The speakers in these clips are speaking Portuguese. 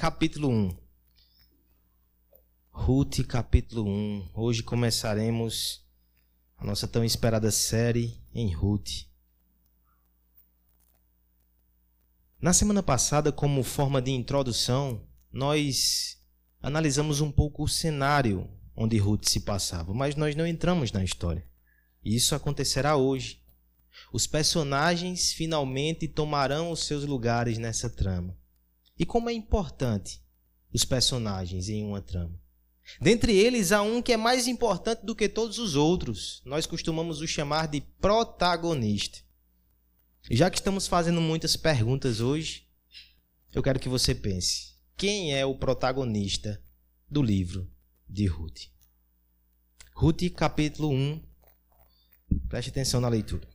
capítulo 1. Ruth, capítulo 1. Hoje começaremos a nossa tão esperada série em Ruth. Na semana passada, como forma de introdução, nós analisamos um pouco o cenário onde Ruth se passava, mas nós não entramos na história. Isso acontecerá hoje. Os personagens finalmente tomarão os seus lugares nessa trama. E como é importante os personagens em uma trama. Dentre eles há um que é mais importante do que todos os outros. Nós costumamos o chamar de protagonista. Já que estamos fazendo muitas perguntas hoje, eu quero que você pense: quem é o protagonista do livro de Ruth? Ruth, capítulo 1. Preste atenção na leitura.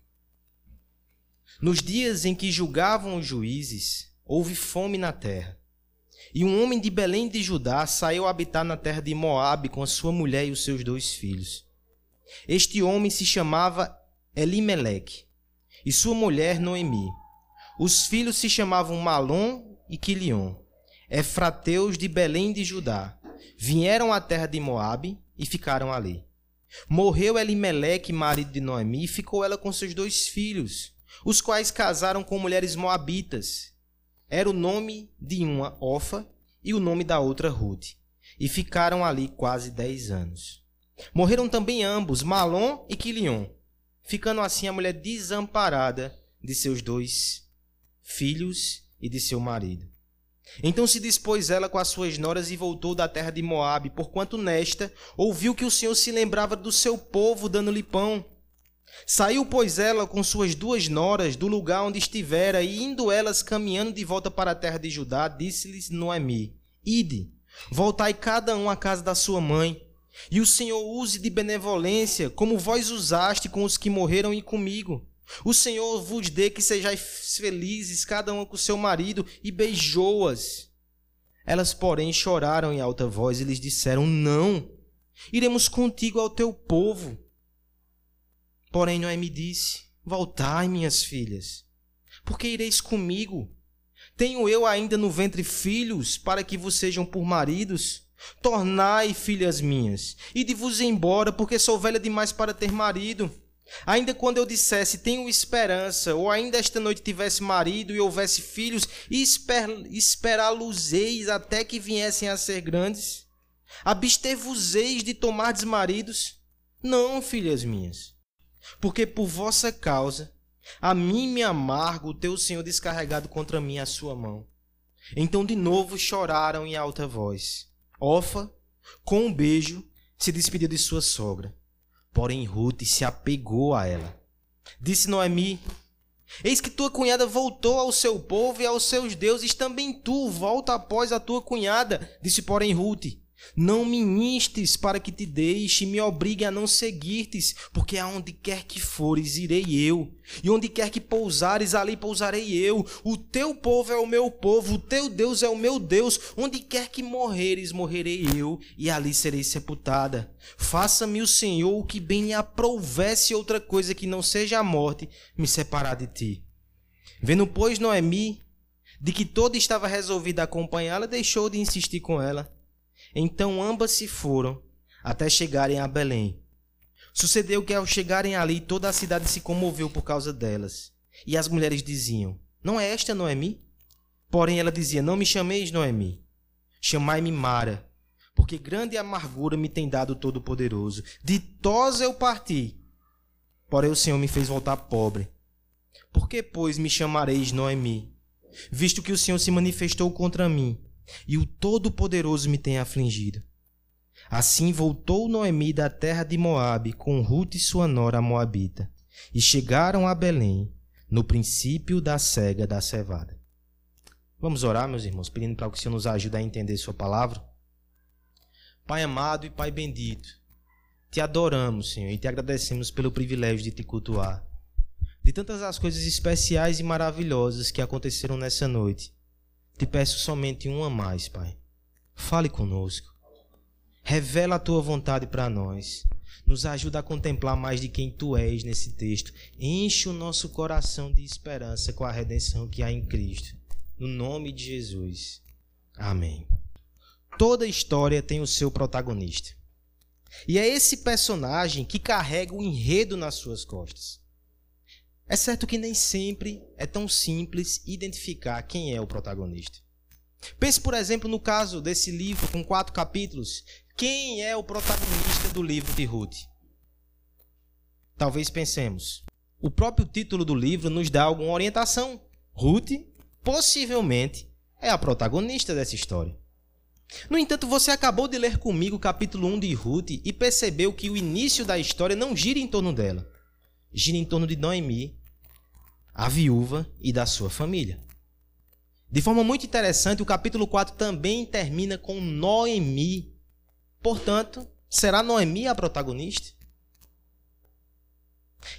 Nos dias em que julgavam os juízes, houve fome na terra. E um homem de Belém de Judá saiu a habitar na terra de Moabe com a sua mulher e os seus dois filhos. Este homem se chamava Elimeleque e sua mulher Noemi. Os filhos se chamavam Malom e Quilion, efrateus de Belém de Judá. Vieram à terra de Moabe e ficaram ali. Morreu Elimeleque, marido de Noemi, e ficou ela com seus dois filhos, os quais casaram com mulheres moabitas era o nome de uma Ofa e o nome da outra Ruth, e ficaram ali quase dez anos. Morreram também ambos, Malom e Quilion, ficando assim a mulher desamparada de seus dois filhos e de seu marido. Então se dispôs ela com as suas noras e voltou da terra de Moabe, porquanto nesta ouviu que o Senhor se lembrava do seu povo, dando-lhe pão. Saiu, pois, ela com suas duas noras do lugar onde estivera, e indo elas caminhando de volta para a terra de Judá, disse-lhes Noemi: Ide, voltai cada um à casa da sua mãe, e o Senhor use de benevolência, como vós usaste com os que morreram e comigo. O Senhor vos dê que sejais felizes, cada uma com seu marido, e beijou-as. Elas, porém, choraram em alta voz e lhes disseram: Não, iremos contigo ao teu povo. Porém, Noemi disse: Voltai, minhas filhas, porque ireis comigo. Tenho eu ainda no ventre filhos para que vos sejam por maridos? Tornai, filhas minhas, e de vos embora, porque sou velha demais para ter marido. Ainda quando eu dissesse tenho esperança, ou ainda esta noite tivesse marido e houvesse filhos, e esper, esperá-los-eis até que viessem a ser grandes? Abster-vos-eis de tomar maridos? Não, filhas minhas porque por vossa causa a mim me amargo o teu Senhor descarregado contra mim a sua mão. Então de novo choraram em alta voz. Ofa, com um beijo, se despediu de sua sogra. Porém Ruth se apegou a ela. Disse Noemi: Eis que tua cunhada voltou ao seu povo e aos seus deuses, também tu volta após a tua cunhada. Disse, porém, Ruth: não me instes para que te deixe, me obrigue a não seguir-te, porque aonde quer que fores, irei eu, e onde quer que pousares, ali pousarei eu. O teu povo é o meu povo, o teu Deus é o meu Deus. Onde quer que morreres, morrerei eu, e ali serei sepultada. Faça-me o Senhor o que bem lhe aprovesse outra coisa que não seja a morte, me separar de ti. Vendo, pois, Noemi, de que toda estava resolvida a acompanhá-la, deixou de insistir com ela então ambas se foram até chegarem a Belém. Sucedeu que ao chegarem ali, toda a cidade se comoveu por causa delas. E as mulheres diziam: Não é esta Noemi? Porém ela dizia: Não me chameis Noemi, chamai-me Mara, porque grande amargura me tem dado o Todo-Poderoso. Ditosa eu parti, porém o Senhor me fez voltar pobre. Por que, pois, me chamareis Noemi, visto que o Senhor se manifestou contra mim e o Todo-Poderoso me tem afligido. Assim voltou Noemi da terra de Moabe com Ruth e sua nora moabita, e chegaram a Belém no princípio da cega da cevada. Vamos orar, meus irmãos, pedindo para que o Senhor nos ajude a entender sua palavra. Pai amado e Pai bendito, te adoramos, Senhor, e te agradecemos pelo privilégio de te cultuar. De tantas as coisas especiais e maravilhosas que aconteceram nessa noite, te peço somente uma mais, Pai. Fale conosco. Revela a tua vontade para nós. Nos ajuda a contemplar mais de quem tu és nesse texto. Enche o nosso coração de esperança com a redenção que há em Cristo. No nome de Jesus. Amém. Toda história tem o seu protagonista. E é esse personagem que carrega o enredo nas suas costas. É certo que nem sempre é tão simples identificar quem é o protagonista. Pense, por exemplo, no caso desse livro com quatro capítulos. Quem é o protagonista do livro de Ruth? Talvez pensemos. O próprio título do livro nos dá alguma orientação. Ruth, possivelmente, é a protagonista dessa história. No entanto, você acabou de ler comigo o capítulo 1 de Ruth e percebeu que o início da história não gira em torno dela. Gira em torno de Noemi, a viúva e da sua família. De forma muito interessante, o capítulo 4 também termina com Noemi. Portanto, será Noemi a protagonista?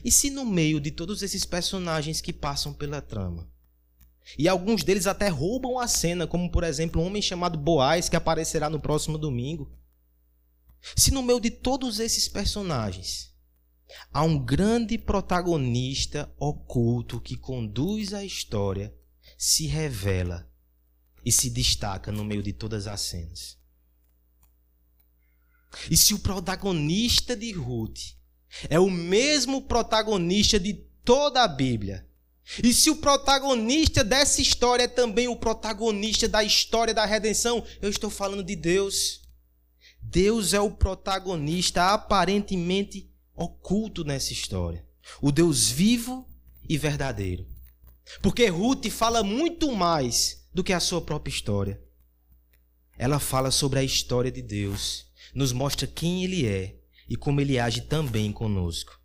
E se no meio de todos esses personagens que passam pela trama, e alguns deles até roubam a cena, como por exemplo um homem chamado Boaz, que aparecerá no próximo domingo. Se no meio de todos esses personagens há um grande protagonista oculto que conduz a história, se revela e se destaca no meio de todas as cenas. E se o protagonista de Ruth é o mesmo protagonista de toda a Bíblia, e se o protagonista dessa história é também o protagonista da história da redenção, eu estou falando de Deus. Deus é o protagonista aparentemente oculto nessa história. O Deus vivo e verdadeiro. Porque Ruth fala muito mais do que a sua própria história. Ela fala sobre a história de Deus, nos mostra quem Ele é e como Ele age também conosco.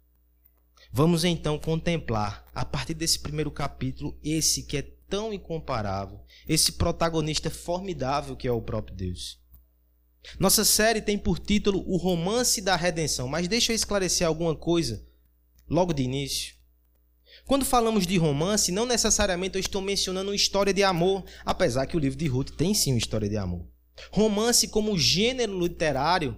Vamos então contemplar, a partir desse primeiro capítulo, esse que é tão incomparável, esse protagonista formidável que é o próprio Deus. Nossa série tem por título O Romance da Redenção, mas deixa eu esclarecer alguma coisa logo de início. Quando falamos de romance, não necessariamente eu estou mencionando uma história de amor, apesar que o livro de Ruth tem sim uma história de amor. Romance, como gênero literário,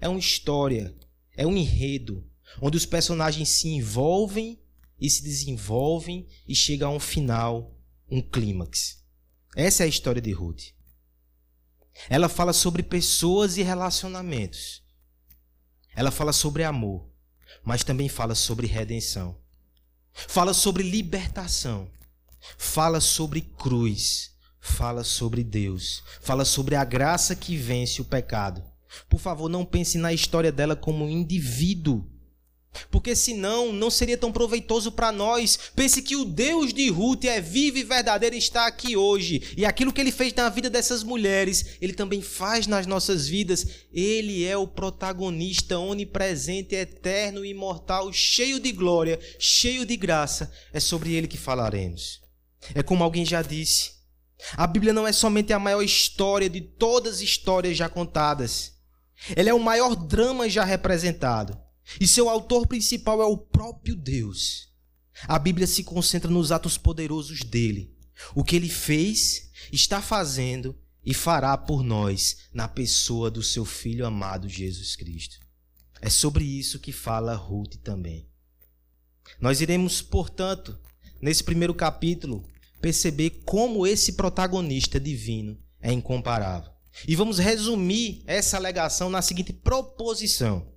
é uma história, é um enredo, onde os personagens se envolvem e se desenvolvem e chega a um final, um clímax. Essa é a história de Ruth. Ela fala sobre pessoas e relacionamentos. Ela fala sobre amor, mas também fala sobre redenção. Fala sobre libertação. Fala sobre cruz. Fala sobre Deus. Fala sobre a graça que vence o pecado. Por favor, não pense na história dela como um indivíduo porque senão não seria tão proveitoso para nós. Pense que o Deus de Ruth é vivo e verdadeiro e está aqui hoje. E aquilo que ele fez na vida dessas mulheres, ele também faz nas nossas vidas. Ele é o protagonista onipresente, eterno imortal, cheio de glória, cheio de graça. É sobre ele que falaremos. É como alguém já disse: a Bíblia não é somente a maior história de todas as histórias já contadas. Ela é o maior drama já representado. E seu autor principal é o próprio Deus. A Bíblia se concentra nos atos poderosos dele. O que ele fez, está fazendo e fará por nós na pessoa do seu filho amado Jesus Cristo. É sobre isso que fala Ruth também. Nós iremos, portanto, nesse primeiro capítulo, perceber como esse protagonista divino é incomparável. E vamos resumir essa alegação na seguinte proposição: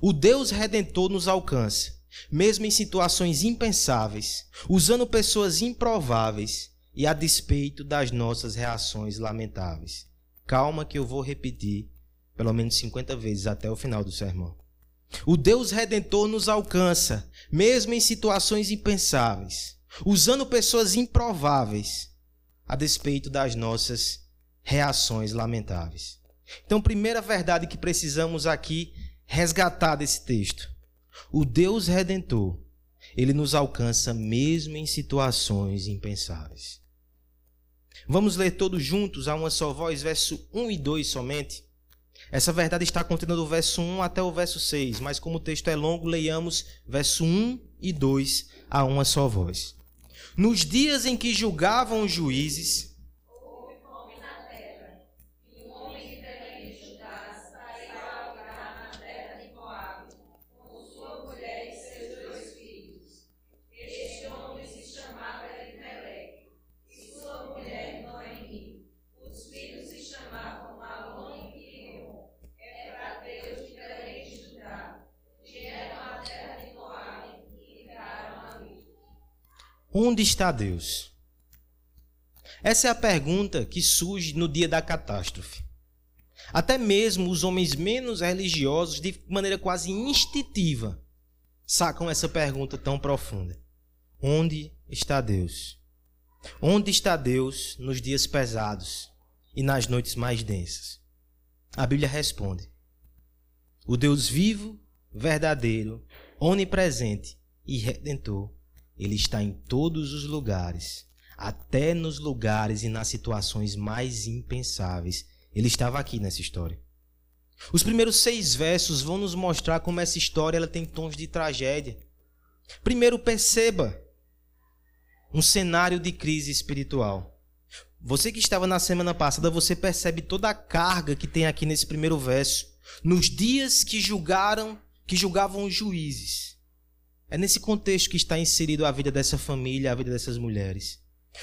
o Deus redentor nos alcança, mesmo em situações impensáveis, usando pessoas improváveis e a despeito das nossas reações lamentáveis. Calma que eu vou repetir pelo menos 50 vezes até o final do sermão. O Deus redentor nos alcança, mesmo em situações impensáveis, usando pessoas improváveis a despeito das nossas reações lamentáveis. Então, primeira verdade que precisamos aqui resgatar desse texto. O Deus redentor, ele nos alcança mesmo em situações impensáveis. Vamos ler todos juntos a uma só voz, verso 1 e 2 somente. Essa verdade está contida do verso 1 até o verso 6, mas como o texto é longo, leiamos verso 1 e 2 a uma só voz. Nos dias em que julgavam os juízes, Onde está Deus? Essa é a pergunta que surge no dia da catástrofe. Até mesmo os homens menos religiosos, de maneira quase instintiva, sacam essa pergunta tão profunda: Onde está Deus? Onde está Deus nos dias pesados e nas noites mais densas? A Bíblia responde: O Deus vivo, verdadeiro, onipresente e redentor, ele está em todos os lugares, até nos lugares e nas situações mais impensáveis. Ele estava aqui nessa história. Os primeiros seis versos vão nos mostrar como essa história ela tem tons de tragédia. Primeiro, perceba um cenário de crise espiritual. Você que estava na semana passada, você percebe toda a carga que tem aqui nesse primeiro verso. Nos dias que julgaram, que julgavam os juízes. É nesse contexto que está inserido a vida dessa família, a vida dessas mulheres.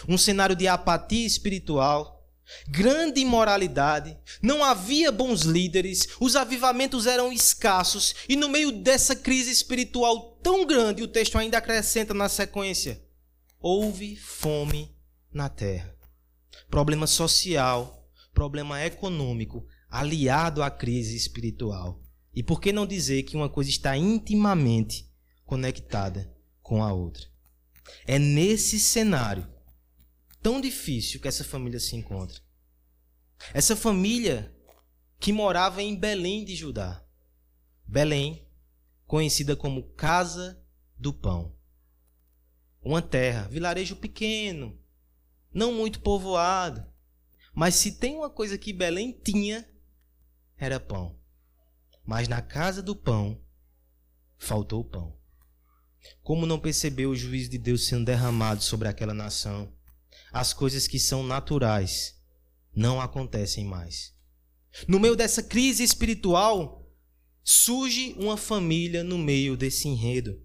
Um cenário de apatia espiritual, grande imoralidade, não havia bons líderes, os avivamentos eram escassos, e no meio dessa crise espiritual tão grande, o texto ainda acrescenta na sequência: houve fome na terra. Problema social, problema econômico, aliado à crise espiritual. E por que não dizer que uma coisa está intimamente conectada com a outra? É nesse cenário tão difícil que essa família se encontra. Essa família que morava em Belém de Judá. Belém, conhecida como Casa do Pão. Uma terra, vilarejo pequeno, não muito povoado. Mas se tem uma coisa que Belém tinha, era pão. Mas na casa do pão, faltou pão. Como não percebeu o juízo de Deus sendo derramado sobre aquela nação? As coisas que são naturais não acontecem mais. No meio dessa crise espiritual, surge uma família no meio desse enredo.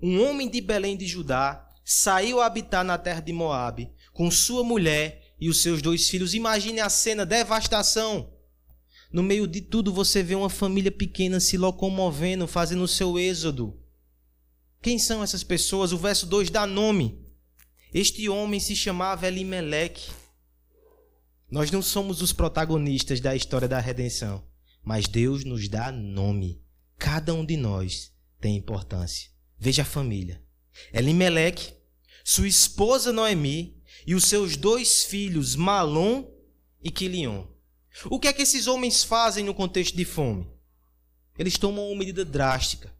Um homem de Belém de Judá saiu a habitar na terra de Moabe com sua mulher e os seus dois filhos. Imagine a cena, devastação. No meio de tudo você vê uma família pequena se locomovendo, fazendo o seu êxodo. Quem são essas pessoas? O verso 2 dá nome. Este homem se chamava Elimeleque. Nós não somos os protagonistas da história da redenção, mas Deus nos dá nome. Cada um de nós tem importância. Veja a família. Elimeleque, sua esposa Noemi e os seus dois filhos Malom e Quilion. O que é que esses homens fazem no contexto de fome? Eles tomam uma medida drástica.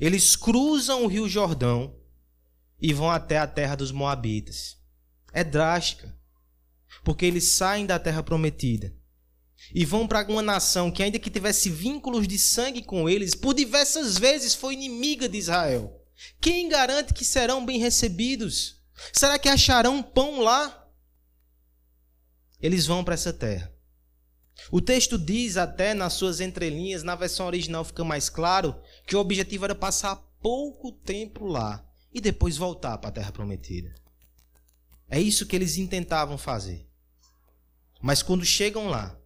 Eles cruzam o Rio Jordão e vão até a terra dos Moabitas. É drástica, porque eles saem da terra prometida e vão para uma nação que, ainda que tivesse vínculos de sangue com eles, por diversas vezes foi inimiga de Israel. Quem garante que serão bem recebidos? Será que acharão pão lá? Eles vão para essa terra. O texto diz até nas suas entrelinhas, na versão original fica mais claro, que o objetivo era passar pouco tempo lá e depois voltar para a terra prometida. É isso que eles intentavam fazer. Mas quando chegam lá,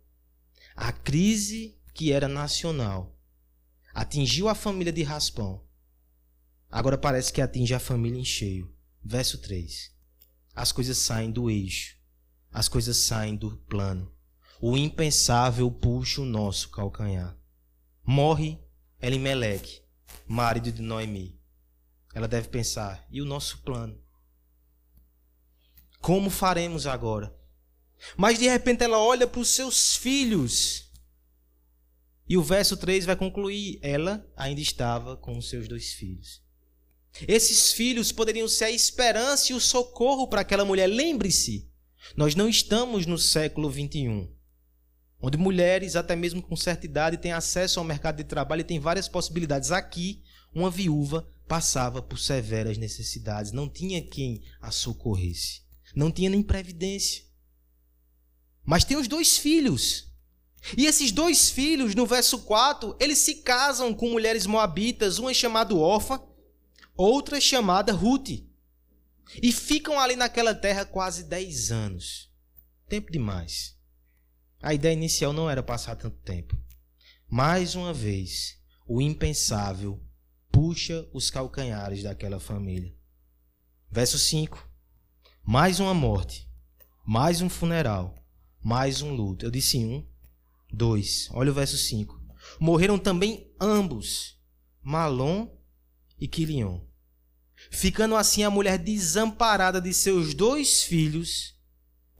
a crise que era nacional atingiu a família de Raspão. Agora parece que atinge a família em cheio. Verso 3. As coisas saem do eixo. As coisas saem do plano. O impensável puxa o nosso calcanhar. Morre Elimeleque, marido de Noemi. Ela deve pensar: e o nosso plano? Como faremos agora? Mas de repente ela olha para os seus filhos. E o verso 3 vai concluir: ela ainda estava com os seus dois filhos. Esses filhos poderiam ser a esperança e o socorro para aquela mulher. Lembre-se, nós não estamos no século 21, onde mulheres, até mesmo com certa idade, têm acesso ao mercado de trabalho e têm várias possibilidades. Aqui, uma viúva passava por severas necessidades, não tinha quem a socorresse, não tinha nem previdência. Mas tem os dois filhos. E esses dois filhos, no verso 4, eles se casam com mulheres moabitas, uma chamada Orfa outra chamada Ruth. E ficam ali naquela terra quase 10 anos. Tempo demais. A ideia inicial não era passar tanto tempo. Mais uma vez, o impensável puxa os calcanhares daquela família. Verso 5. mais uma morte, mais um funeral, mais um luto. Eu disse um, dois. Olha o verso 5. Morreram também ambos, Malom e Quilion. Ficando assim a mulher desamparada de seus dois filhos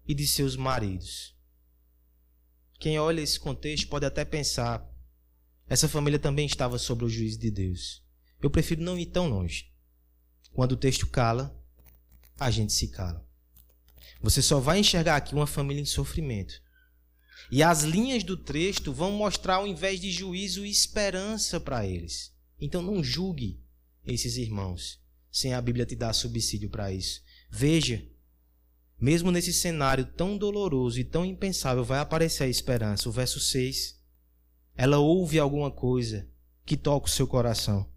e de seus maridos. Quem olha esse contexto pode até pensar: essa família também estava sob o juízo de Deus. Eu prefiro não ir tão longe. Quando o texto cala, a gente se cala. Você só vai enxergar aqui uma família em sofrimento. E as linhas do texto vão mostrar, ao invés de juízo, esperança para eles. Então não julgue esses irmãos sem a Bíblia te dar subsídio para isso. Veja, mesmo nesse cenário tão doloroso e tão impensável, vai aparecer a esperança. O verso 6. Ela ouve alguma coisa que toca o seu coração.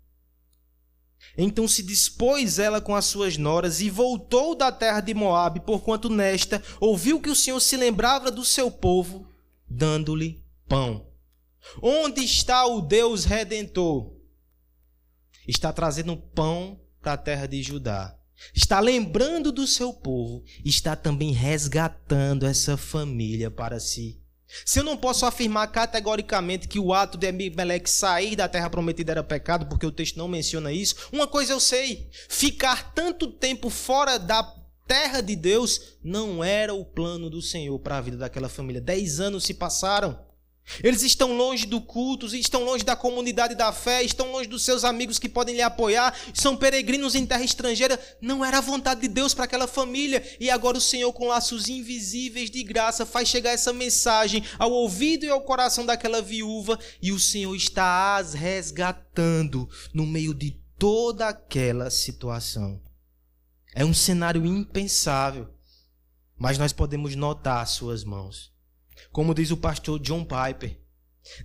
Então se dispôs ela com as suas noras e voltou da terra de Moabe, porquanto nesta ouviu que o Senhor se lembrava do seu povo, dando-lhe pão. Onde está o Deus redentor? Está trazendo pão para a terra de Judá. Está lembrando do seu povo, está também resgatando essa família para si. Se eu não posso afirmar categoricamente que o ato de Abimeleque sair da terra prometida era pecado, porque o texto não menciona isso, uma coisa eu sei: ficar tanto tempo fora da terra de Deus não era o plano do Senhor para a vida daquela família. Dez anos se passaram. Eles estão longe do culto, estão longe da comunidade da fé, estão longe dos seus amigos que podem lhe apoiar, são peregrinos em terra estrangeira. Não era a vontade de Deus para aquela família. E agora o Senhor, com laços invisíveis de graça, faz chegar essa mensagem ao ouvido e ao coração daquela viúva. E o Senhor está as resgatando no meio de toda aquela situação. É um cenário impensável, mas nós podemos notar as suas mãos. Como diz o pastor John Piper,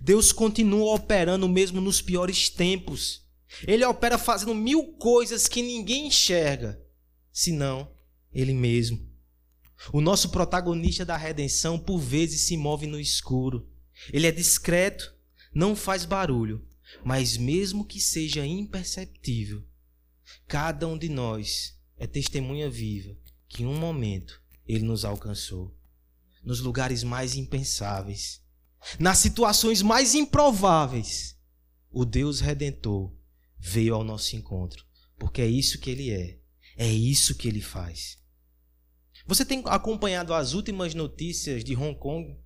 Deus continua operando mesmo nos piores tempos. Ele opera fazendo mil coisas que ninguém enxerga, senão Ele mesmo. O nosso protagonista da redenção, por vezes, se move no escuro. Ele é discreto, não faz barulho, mas mesmo que seja imperceptível, cada um de nós é testemunha viva que em um momento ele nos alcançou nos lugares mais impensáveis, nas situações mais improváveis, o Deus redentor veio ao nosso encontro, porque é isso que ele é, é isso que ele faz. Você tem acompanhado as últimas notícias de Hong Kong?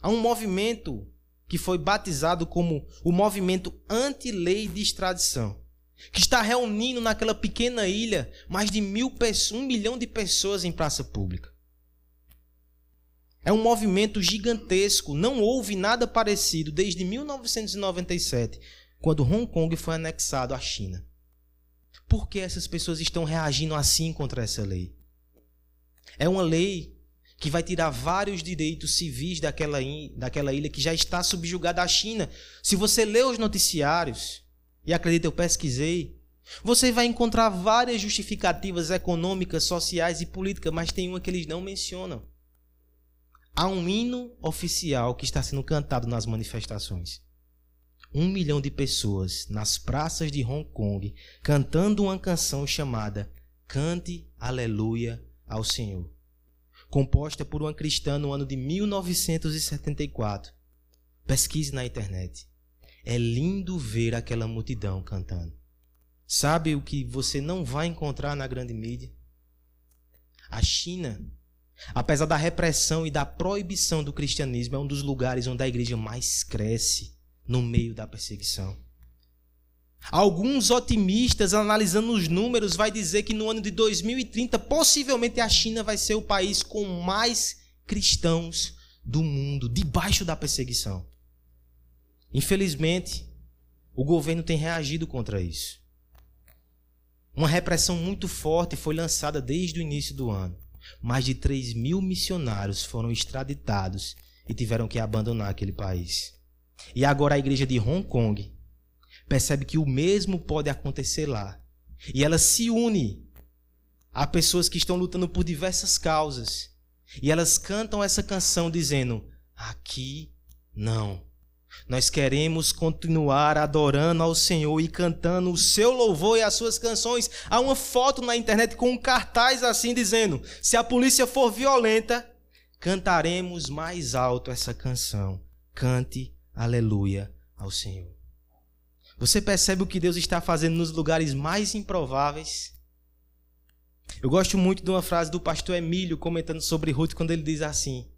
Há um movimento que foi batizado como o movimento anti-lei de extradição, que está reunindo naquela pequena ilha mais de mil pessoas, um milhão de pessoas em praça pública. É um movimento gigantesco. Não houve nada parecido desde 1997, quando Hong Kong foi anexado à China. Por que essas pessoas estão reagindo assim contra essa lei? É uma lei que vai tirar vários direitos civis daquela, daquela ilha que já está subjugada à China. Se você lê os noticiários, e acredita, eu pesquisei, você vai encontrar várias justificativas econômicas, sociais e políticas, mas tem uma que eles não mencionam há um hino oficial que está sendo cantado nas manifestações. Um milhão de pessoas nas praças de Hong Kong cantando uma canção chamada Cante Aleluia ao Senhor, composta por uma cristã no ano de 1974. Pesquise na internet. É lindo ver aquela multidão cantando. Sabe o que você não vai encontrar na grande mídia? A China Apesar da repressão e da proibição do cristianismo, é um dos lugares onde a igreja mais cresce no meio da perseguição. Alguns otimistas, analisando os números, vai dizer que no ano de 2030, possivelmente a China vai ser o país com mais cristãos do mundo, debaixo da perseguição. Infelizmente, o governo tem reagido contra isso. Uma repressão muito forte foi lançada desde o início do ano mais de 3 mil missionários foram extraditados e tiveram que abandonar aquele país. E agora a igreja de Hong Kong percebe que o mesmo pode acontecer lá. E ela se une a pessoas que estão lutando por diversas causas. E elas cantam essa canção dizendo: Aqui não. Nós queremos continuar adorando ao Senhor e cantando o seu louvor e as suas canções. Há uma foto na internet com um cartaz assim dizendo: se a polícia for violenta, cantaremos mais alto essa canção. Cante aleluia ao Senhor. Você percebe o que Deus está fazendo nos lugares mais improváveis? Eu gosto muito de uma frase do pastor Emílio comentando sobre Ruth quando ele diz assim: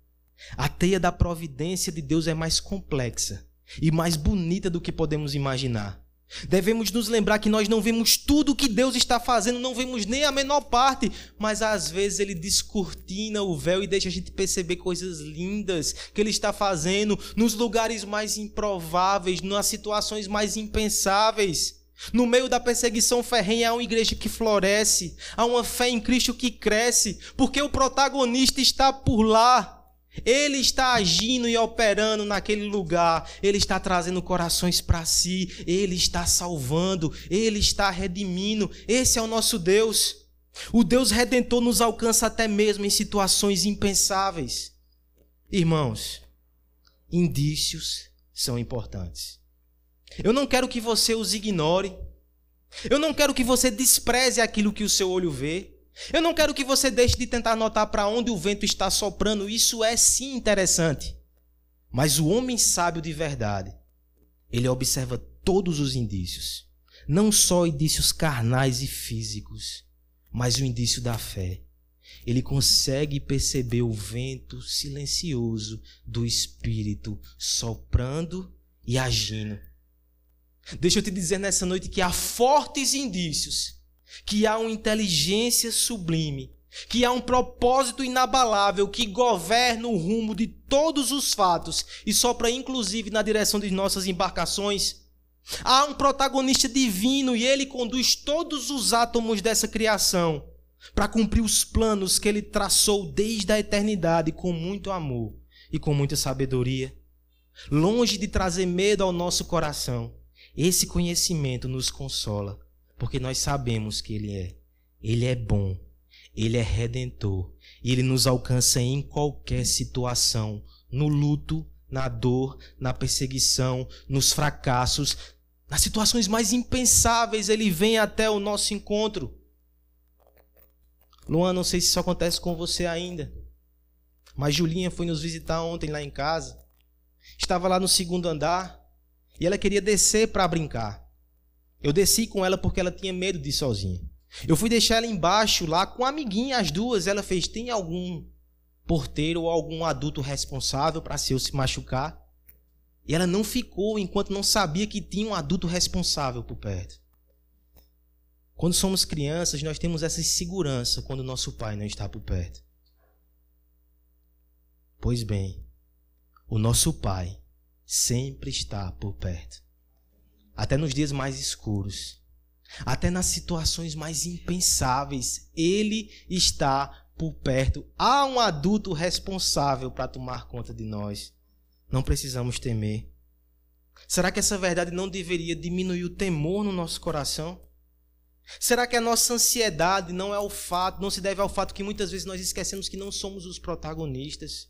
A teia da providência de Deus é mais complexa e mais bonita do que podemos imaginar. Devemos nos lembrar que nós não vemos tudo o que Deus está fazendo, não vemos nem a menor parte, mas às vezes Ele descortina o véu e deixa a gente perceber coisas lindas que Ele está fazendo nos lugares mais improváveis, nas situações mais impensáveis. No meio da perseguição ferrenha há uma igreja que floresce, há uma fé em Cristo que cresce, porque o protagonista está por lá. Ele está agindo e operando naquele lugar, ele está trazendo corações para si, ele está salvando, ele está redimindo. Esse é o nosso Deus. O Deus redentor nos alcança até mesmo em situações impensáveis. Irmãos, indícios são importantes. Eu não quero que você os ignore. Eu não quero que você despreze aquilo que o seu olho vê. Eu não quero que você deixe de tentar notar para onde o vento está soprando, isso é sim interessante. Mas o homem sábio de verdade, ele observa todos os indícios, não só indícios carnais e físicos, mas o indício da fé. Ele consegue perceber o vento silencioso do Espírito soprando e agindo. Deixa eu te dizer nessa noite que há fortes indícios que há uma inteligência sublime, que há um propósito inabalável que governa o rumo de todos os fatos e sopra inclusive na direção de nossas embarcações. Há um protagonista divino e ele conduz todos os átomos dessa criação para cumprir os planos que ele traçou desde a eternidade com muito amor e com muita sabedoria. Longe de trazer medo ao nosso coração, esse conhecimento nos consola porque nós sabemos que Ele é. Ele é bom, Ele é redentor, e Ele nos alcança em qualquer situação, no luto, na dor, na perseguição, nos fracassos, nas situações mais impensáveis, Ele vem até o nosso encontro. Luan, não sei se isso acontece com você ainda, mas Julinha foi nos visitar ontem lá em casa. Estava lá no segundo andar e ela queria descer para brincar. Eu desci com ela porque ela tinha medo de ir sozinha. Eu fui deixar ela embaixo lá com a amiguinha, as duas. Ela fez: tem algum porteiro ou algum adulto responsável para se eu se machucar? E ela não ficou enquanto não sabia que tinha um adulto responsável por perto. Quando somos crianças, nós temos essa segurança quando nosso pai não está por perto. Pois bem, o nosso pai sempre está por perto até nos dias mais escuros, até nas situações mais impensáveis, Ele está por perto. Há um adulto responsável para tomar conta de nós. Não precisamos temer. Será que essa verdade não deveria diminuir o temor no nosso coração? Será que a nossa ansiedade não é o fato, não se deve ao fato que muitas vezes nós esquecemos que não somos os protagonistas?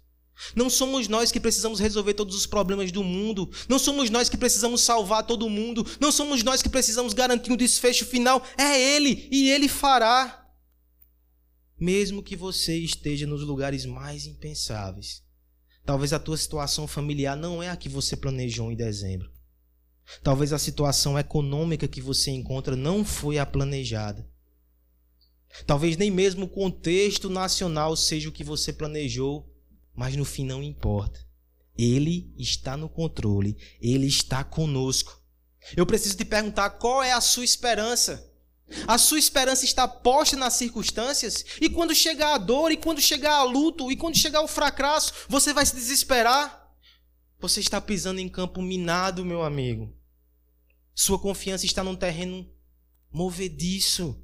Não somos nós que precisamos resolver todos os problemas do mundo. Não somos nós que precisamos salvar todo mundo. Não somos nós que precisamos garantir um desfecho final. É Ele e Ele fará. Mesmo que você esteja nos lugares mais impensáveis. Talvez a tua situação familiar não é a que você planejou em dezembro. Talvez a situação econômica que você encontra não foi a planejada. Talvez nem mesmo o contexto nacional seja o que você planejou mas no fim não importa. Ele está no controle, ele está conosco. Eu preciso te perguntar qual é a sua esperança. A sua esperança está posta nas circunstâncias? E quando chegar a dor, e quando chegar a luto, e quando chegar o fracasso, você vai se desesperar? Você está pisando em campo minado, meu amigo. Sua confiança está num terreno movediço.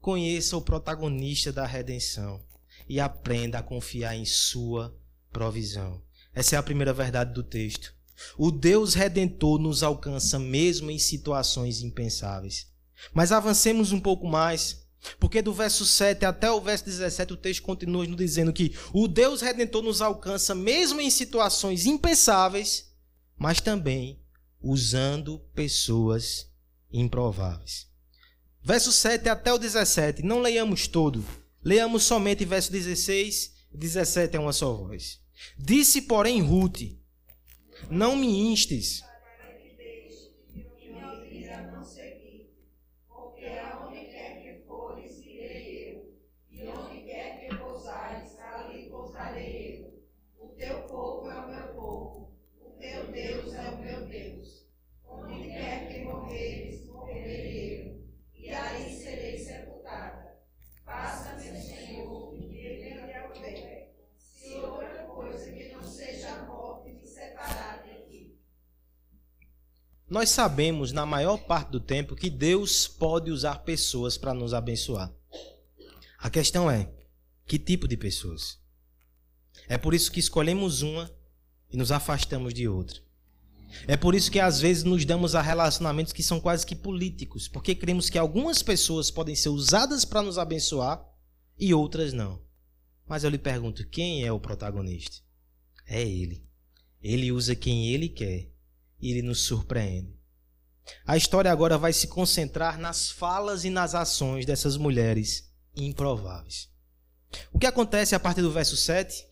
Conheça o protagonista da redenção e aprenda a confiar em sua provisão. Essa é a primeira verdade do texto. O Deus redentor nos alcança mesmo em situações impensáveis. Mas avancemos um pouco mais, porque do verso 7 até o verso 17 o texto continua nos dizendo que o Deus redentor nos alcança mesmo em situações impensáveis, mas também usando pessoas improváveis. Verso 7 até o 17, não leiamos todo. Leamos somente verso 16 e 17 é uma só voz. Disse, porém, Ruth: Não me instes Nós sabemos, na maior parte do tempo, que Deus pode usar pessoas para nos abençoar. A questão é: que tipo de pessoas? É por isso que escolhemos uma e nos afastamos de outra. É por isso que às vezes nos damos a relacionamentos que são quase que políticos, porque cremos que algumas pessoas podem ser usadas para nos abençoar e outras não. Mas eu lhe pergunto: quem é o protagonista? É Ele. Ele usa quem Ele quer e ele nos surpreende. A história agora vai se concentrar nas falas e nas ações dessas mulheres improváveis. O que acontece a partir do verso 7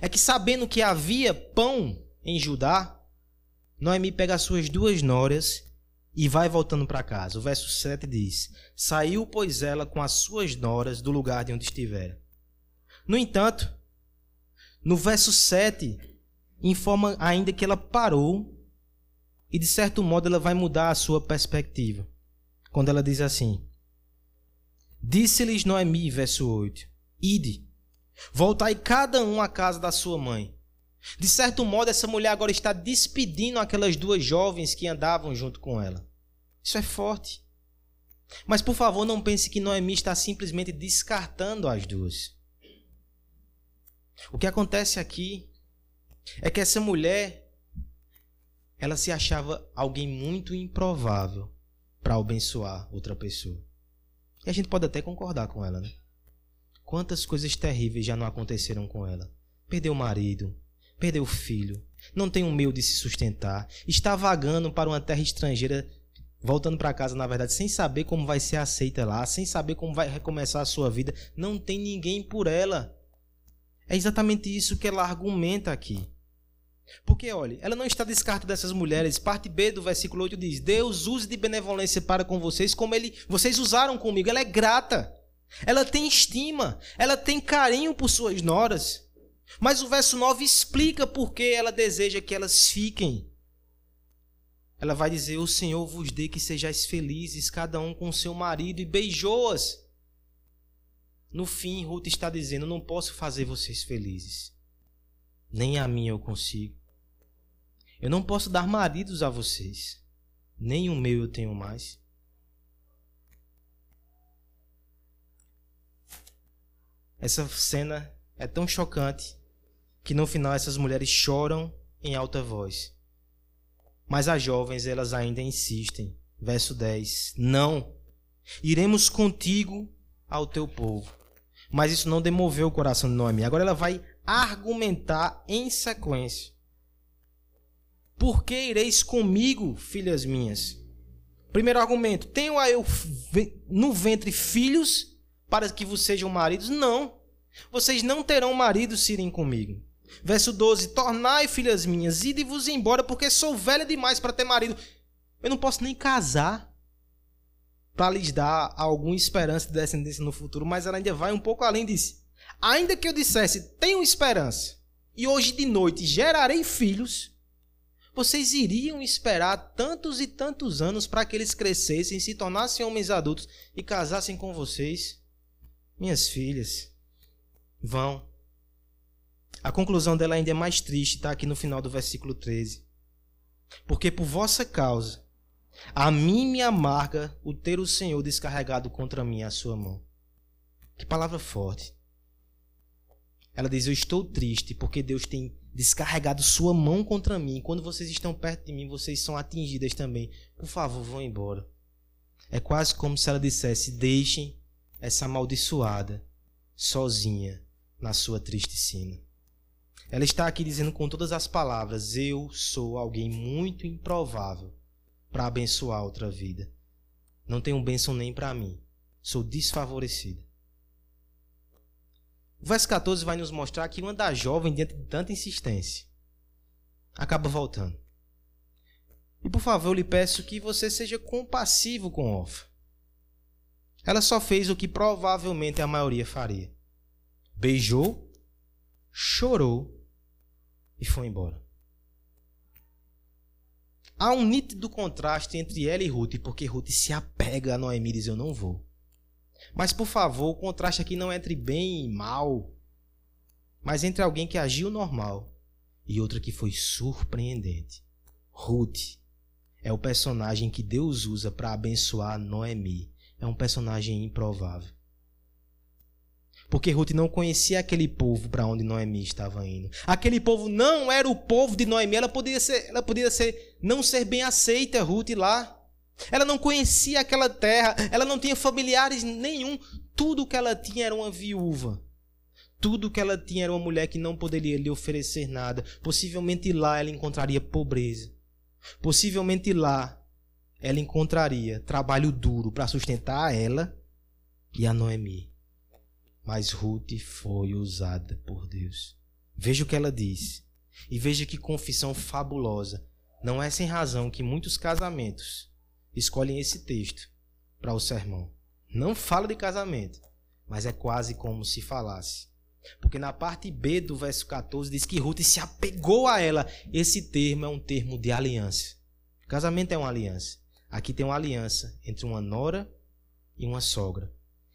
é que, sabendo que havia pão em Judá, Noemi pega as suas duas noras e vai voltando para casa. O verso 7 diz: Saiu, pois, ela com as suas noras do lugar de onde estivera. No entanto, no verso 7, informa ainda que ela parou e de certo modo ela vai mudar a sua perspectiva. Quando ela diz assim: Disse-lhes Noemi, verso 8: Ide, voltai cada um à casa da sua mãe. De certo modo, essa mulher agora está despedindo aquelas duas jovens que andavam junto com ela. Isso é forte. Mas por favor, não pense que Noemi está simplesmente descartando as duas. O que acontece aqui é que essa mulher ela se achava alguém muito improvável para abençoar outra pessoa. E a gente pode até concordar com ela, né? Quantas coisas terríveis já não aconteceram com ela? Perdeu o marido, perdeu o filho, não tem um meio de se sustentar, está vagando para uma terra estrangeira, voltando para casa, na verdade, sem saber como vai ser aceita lá, sem saber como vai recomeçar a sua vida, não tem ninguém por ela. É exatamente isso que ela argumenta aqui. Porque, olha, ela não está descarta dessas mulheres. Parte B do versículo 8 diz: Deus use de benevolência para com vocês como ele, vocês usaram comigo. Ela é grata. Ela tem estima. Ela tem carinho por suas noras. Mas o verso 9 explica por que ela deseja que elas fiquem. Ela vai dizer: O Senhor vos dê que sejais felizes, cada um com seu marido, e beijou-as. No fim, Ruth está dizendo: Não posso fazer vocês felizes. Nem a mim eu consigo. Eu não posso dar maridos a vocês. Nem o meu eu tenho mais. Essa cena é tão chocante que no final essas mulheres choram em alta voz. Mas as jovens, elas ainda insistem. Verso 10: Não, iremos contigo ao teu povo. Mas isso não demoveu o coração de Noemi. Agora ela vai argumentar em sequência. Por que ireis comigo, filhas minhas? Primeiro argumento: tenho eu no ventre filhos para que vos sejam maridos? Não. Vocês não terão maridos se irem comigo. Verso 12: Tornai, filhas minhas, ide-vos embora, porque sou velha demais para ter marido. Eu não posso nem casar para lhes dar alguma esperança de descendência no futuro, mas ela ainda vai um pouco além disso. Ainda que eu dissesse, tenho esperança, e hoje de noite gerarei filhos, vocês iriam esperar tantos e tantos anos para que eles crescessem, se tornassem homens adultos e casassem com vocês? Minhas filhas, vão. A conclusão dela ainda é mais triste, está aqui no final do versículo 13. Porque por vossa causa, a mim me amarga o ter o Senhor descarregado contra mim a sua mão. Que palavra forte. Ela diz: Eu estou triste porque Deus tem descarregado sua mão contra mim. Quando vocês estão perto de mim, vocês são atingidas também. Por favor, vão embora. É quase como se ela dissesse: Deixem essa amaldiçoada sozinha na sua triste sina. Ela está aqui dizendo com todas as palavras: Eu sou alguém muito improvável para abençoar outra vida. Não tenho bênção nem para mim. Sou desfavorecida. O verso 14 vai nos mostrar que uma das jovens, diante de tanta insistência, acaba voltando. E por favor, eu lhe peço que você seja compassivo com Orfa. Ela só fez o que provavelmente a maioria faria. Beijou, chorou e foi embora. Há um nítido contraste entre ela e Ruth, porque Ruth se apega a Noemi e diz: Eu não vou. Mas, por favor, o contraste aqui não é entre bem e mal, mas entre alguém que agiu normal e outra que foi surpreendente. Ruth é o personagem que Deus usa para abençoar Noemi. É um personagem improvável. Porque Ruth não conhecia aquele povo para onde Noemi estava indo. Aquele povo não era o povo de Noemi. Ela podia ser, ela podia ser, não ser bem aceita, Ruth lá. Ela não conhecia aquela terra, ela não tinha familiares nenhum. Tudo que ela tinha era uma viúva. Tudo que ela tinha era uma mulher que não poderia lhe oferecer nada. Possivelmente lá ela encontraria pobreza. Possivelmente lá ela encontraria trabalho duro para sustentar ela e a Noemi. Mas Ruth foi usada por Deus. Veja o que ela diz. E veja que confissão fabulosa. Não é sem razão que muitos casamentos escolhem esse texto para o sermão. Não fala de casamento, mas é quase como se falasse. Porque na parte B do verso 14 diz que Ruth se apegou a ela. Esse termo é um termo de aliança. Casamento é uma aliança. Aqui tem uma aliança entre uma nora e uma sogra.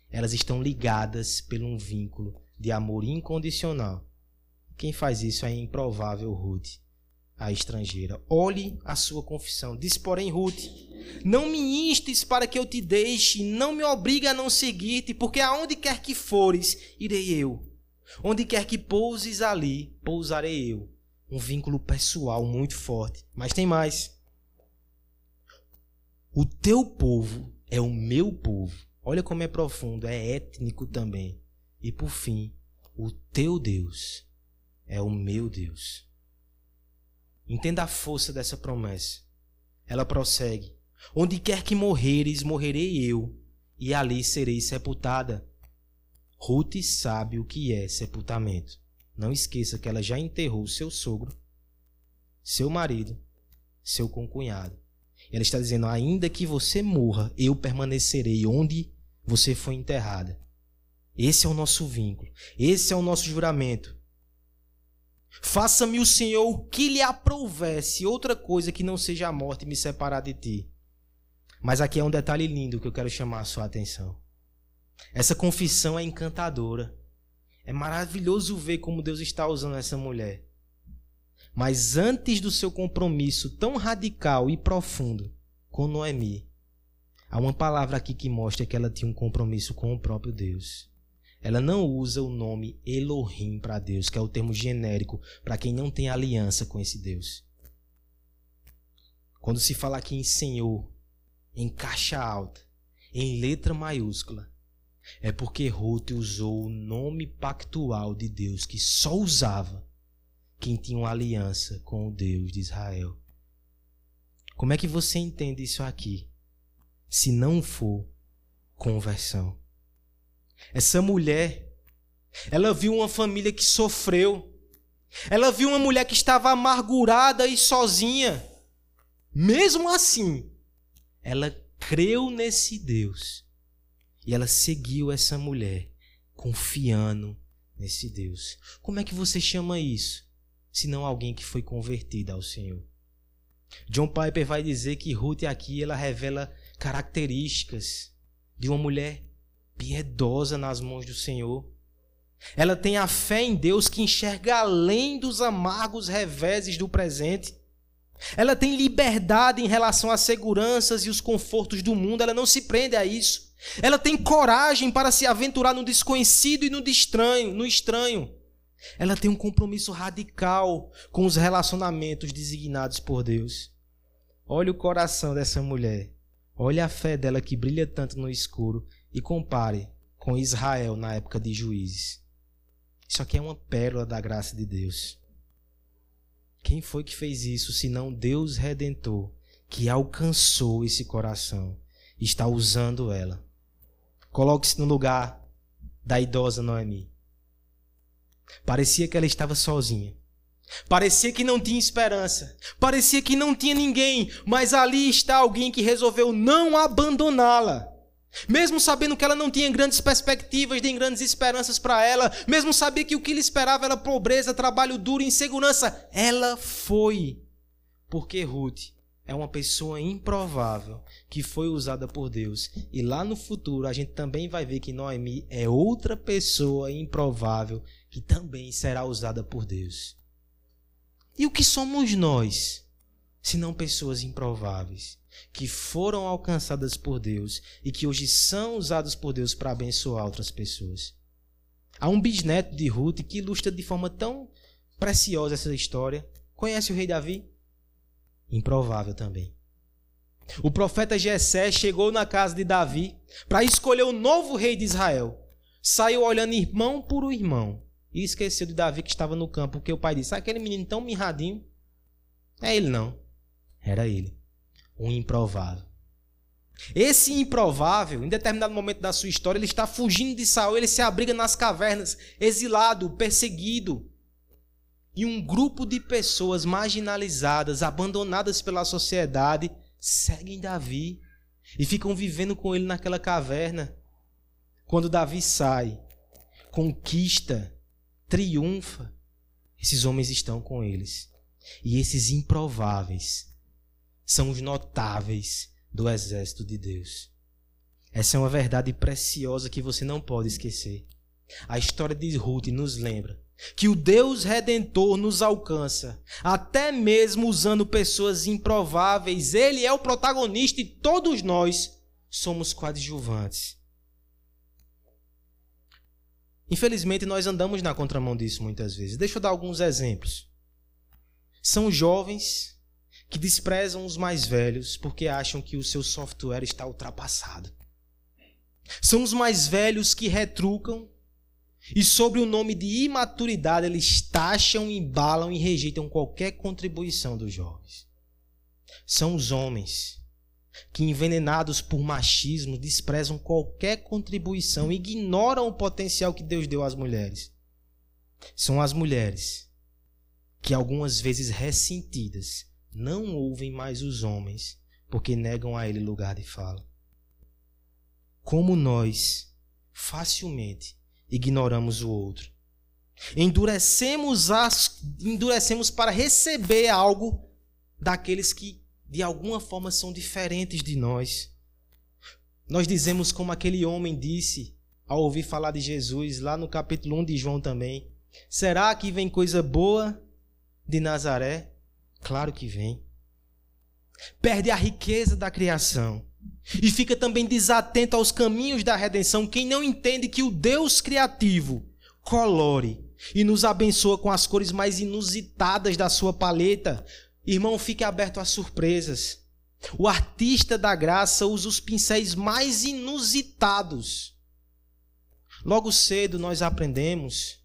Elas estão ligadas por um vínculo de amor incondicional. Quem faz isso é improvável Ruth a estrangeira. Olhe a sua confissão. Diz, porém, Ruth: Não me instes para que eu te deixe, não me obrigue a não seguir-te, porque aonde quer que fores, irei eu. Onde quer que pouses ali, pousarei eu. Um vínculo pessoal muito forte. Mas tem mais. O teu povo é o meu povo. Olha como é profundo, é étnico também. E por fim, o teu Deus é o meu Deus. Entenda a força dessa promessa. Ela prossegue: Onde quer que morreres, morrerei eu, e ali serei sepultada. Ruth sabe o que é sepultamento. Não esqueça que ela já enterrou seu sogro, seu marido, seu concunhado. Ela está dizendo: ainda que você morra, eu permanecerei onde você foi enterrada. Esse é o nosso vínculo. Esse é o nosso juramento. Faça-me o Senhor o que lhe aprovesse, outra coisa que não seja a morte me separar de ti. Mas aqui é um detalhe lindo que eu quero chamar a sua atenção. Essa confissão é encantadora. É maravilhoso ver como Deus está usando essa mulher. Mas antes do seu compromisso tão radical e profundo com Noemi, há uma palavra aqui que mostra que ela tinha um compromisso com o próprio Deus. Ela não usa o nome Elohim para Deus, que é o termo genérico para quem não tem aliança com esse Deus. Quando se fala aqui em Senhor, em caixa alta, em letra maiúscula, é porque Ruth usou o nome pactual de Deus que só usava quem tinha uma aliança com o Deus de Israel. Como é que você entende isso aqui? Se não for conversão. Essa mulher, ela viu uma família que sofreu. Ela viu uma mulher que estava amargurada e sozinha. Mesmo assim, ela creu nesse Deus. E ela seguiu essa mulher, confiando nesse Deus. Como é que você chama isso? Se não alguém que foi convertida ao Senhor. John Piper vai dizer que Ruth aqui ela revela características de uma mulher piedosa nas mãos do Senhor. Ela tem a fé em Deus que enxerga além dos amargos reveses do presente. Ela tem liberdade em relação às seguranças e os confortos do mundo, ela não se prende a isso. Ela tem coragem para se aventurar no desconhecido e no estranho, no estranho. Ela tem um compromisso radical com os relacionamentos designados por Deus. Olha o coração dessa mulher. Olha a fé dela que brilha tanto no escuro e compare com Israel na época de juízes. Isso aqui é uma pérola da graça de Deus. Quem foi que fez isso, senão Deus redentor, que alcançou esse coração, está usando ela? Coloque-se no lugar da idosa Noemi. Parecia que ela estava sozinha. Parecia que não tinha esperança. Parecia que não tinha ninguém. Mas ali está alguém que resolveu não abandoná-la. Mesmo sabendo que ela não tinha grandes perspectivas, nem grandes esperanças para ela, mesmo sabia que o que lhe esperava era pobreza, trabalho duro, insegurança, ela foi. Porque Ruth é uma pessoa improvável que foi usada por Deus. E lá no futuro a gente também vai ver que Noemi é outra pessoa improvável que também será usada por Deus. E o que somos nós, se não pessoas improváveis? que foram alcançadas por Deus e que hoje são usadas por Deus para abençoar outras pessoas. Há um bisneto de Ruth que ilustra de forma tão preciosa essa história. Conhece o rei Davi? Improvável também. O profeta Jessé chegou na casa de Davi para escolher o novo rei de Israel. Saiu olhando irmão por irmão e esqueceu de Davi que estava no campo, porque o pai disse: ah, aquele menino tão mirradinho. É ele não. Era ele um improvável. Esse improvável, em determinado momento da sua história, ele está fugindo de Saul, ele se abriga nas cavernas, exilado, perseguido. E um grupo de pessoas marginalizadas, abandonadas pela sociedade, seguem Davi e ficam vivendo com ele naquela caverna. Quando Davi sai, conquista, triunfa, esses homens estão com eles. E esses improváveis são os notáveis do exército de Deus. Essa é uma verdade preciosa que você não pode esquecer. A história de Ruth nos lembra que o Deus redentor nos alcança, até mesmo usando pessoas improváveis. Ele é o protagonista e todos nós somos coadjuvantes. Infelizmente, nós andamos na contramão disso muitas vezes. Deixa eu dar alguns exemplos. São jovens que desprezam os mais velhos porque acham que o seu software está ultrapassado. São os mais velhos que retrucam e, sob o nome de imaturidade, eles taxam, embalam e rejeitam qualquer contribuição dos jovens. São os homens que, envenenados por machismo, desprezam qualquer contribuição, ignoram o potencial que Deus deu às mulheres. São as mulheres que, algumas vezes ressentidas, não ouvem mais os homens, porque negam a ele lugar de fala. Como nós facilmente ignoramos o outro. Endurecemos, as, endurecemos para receber algo daqueles que de alguma forma são diferentes de nós. Nós dizemos como aquele homem disse ao ouvir falar de Jesus, lá no capítulo 1 de João também: Será que vem coisa boa de Nazaré? Claro que vem. Perde a riqueza da criação. E fica também desatento aos caminhos da redenção quem não entende que o Deus criativo colore e nos abençoa com as cores mais inusitadas da sua paleta. Irmão, fique aberto às surpresas. O artista da graça usa os pincéis mais inusitados. Logo cedo nós aprendemos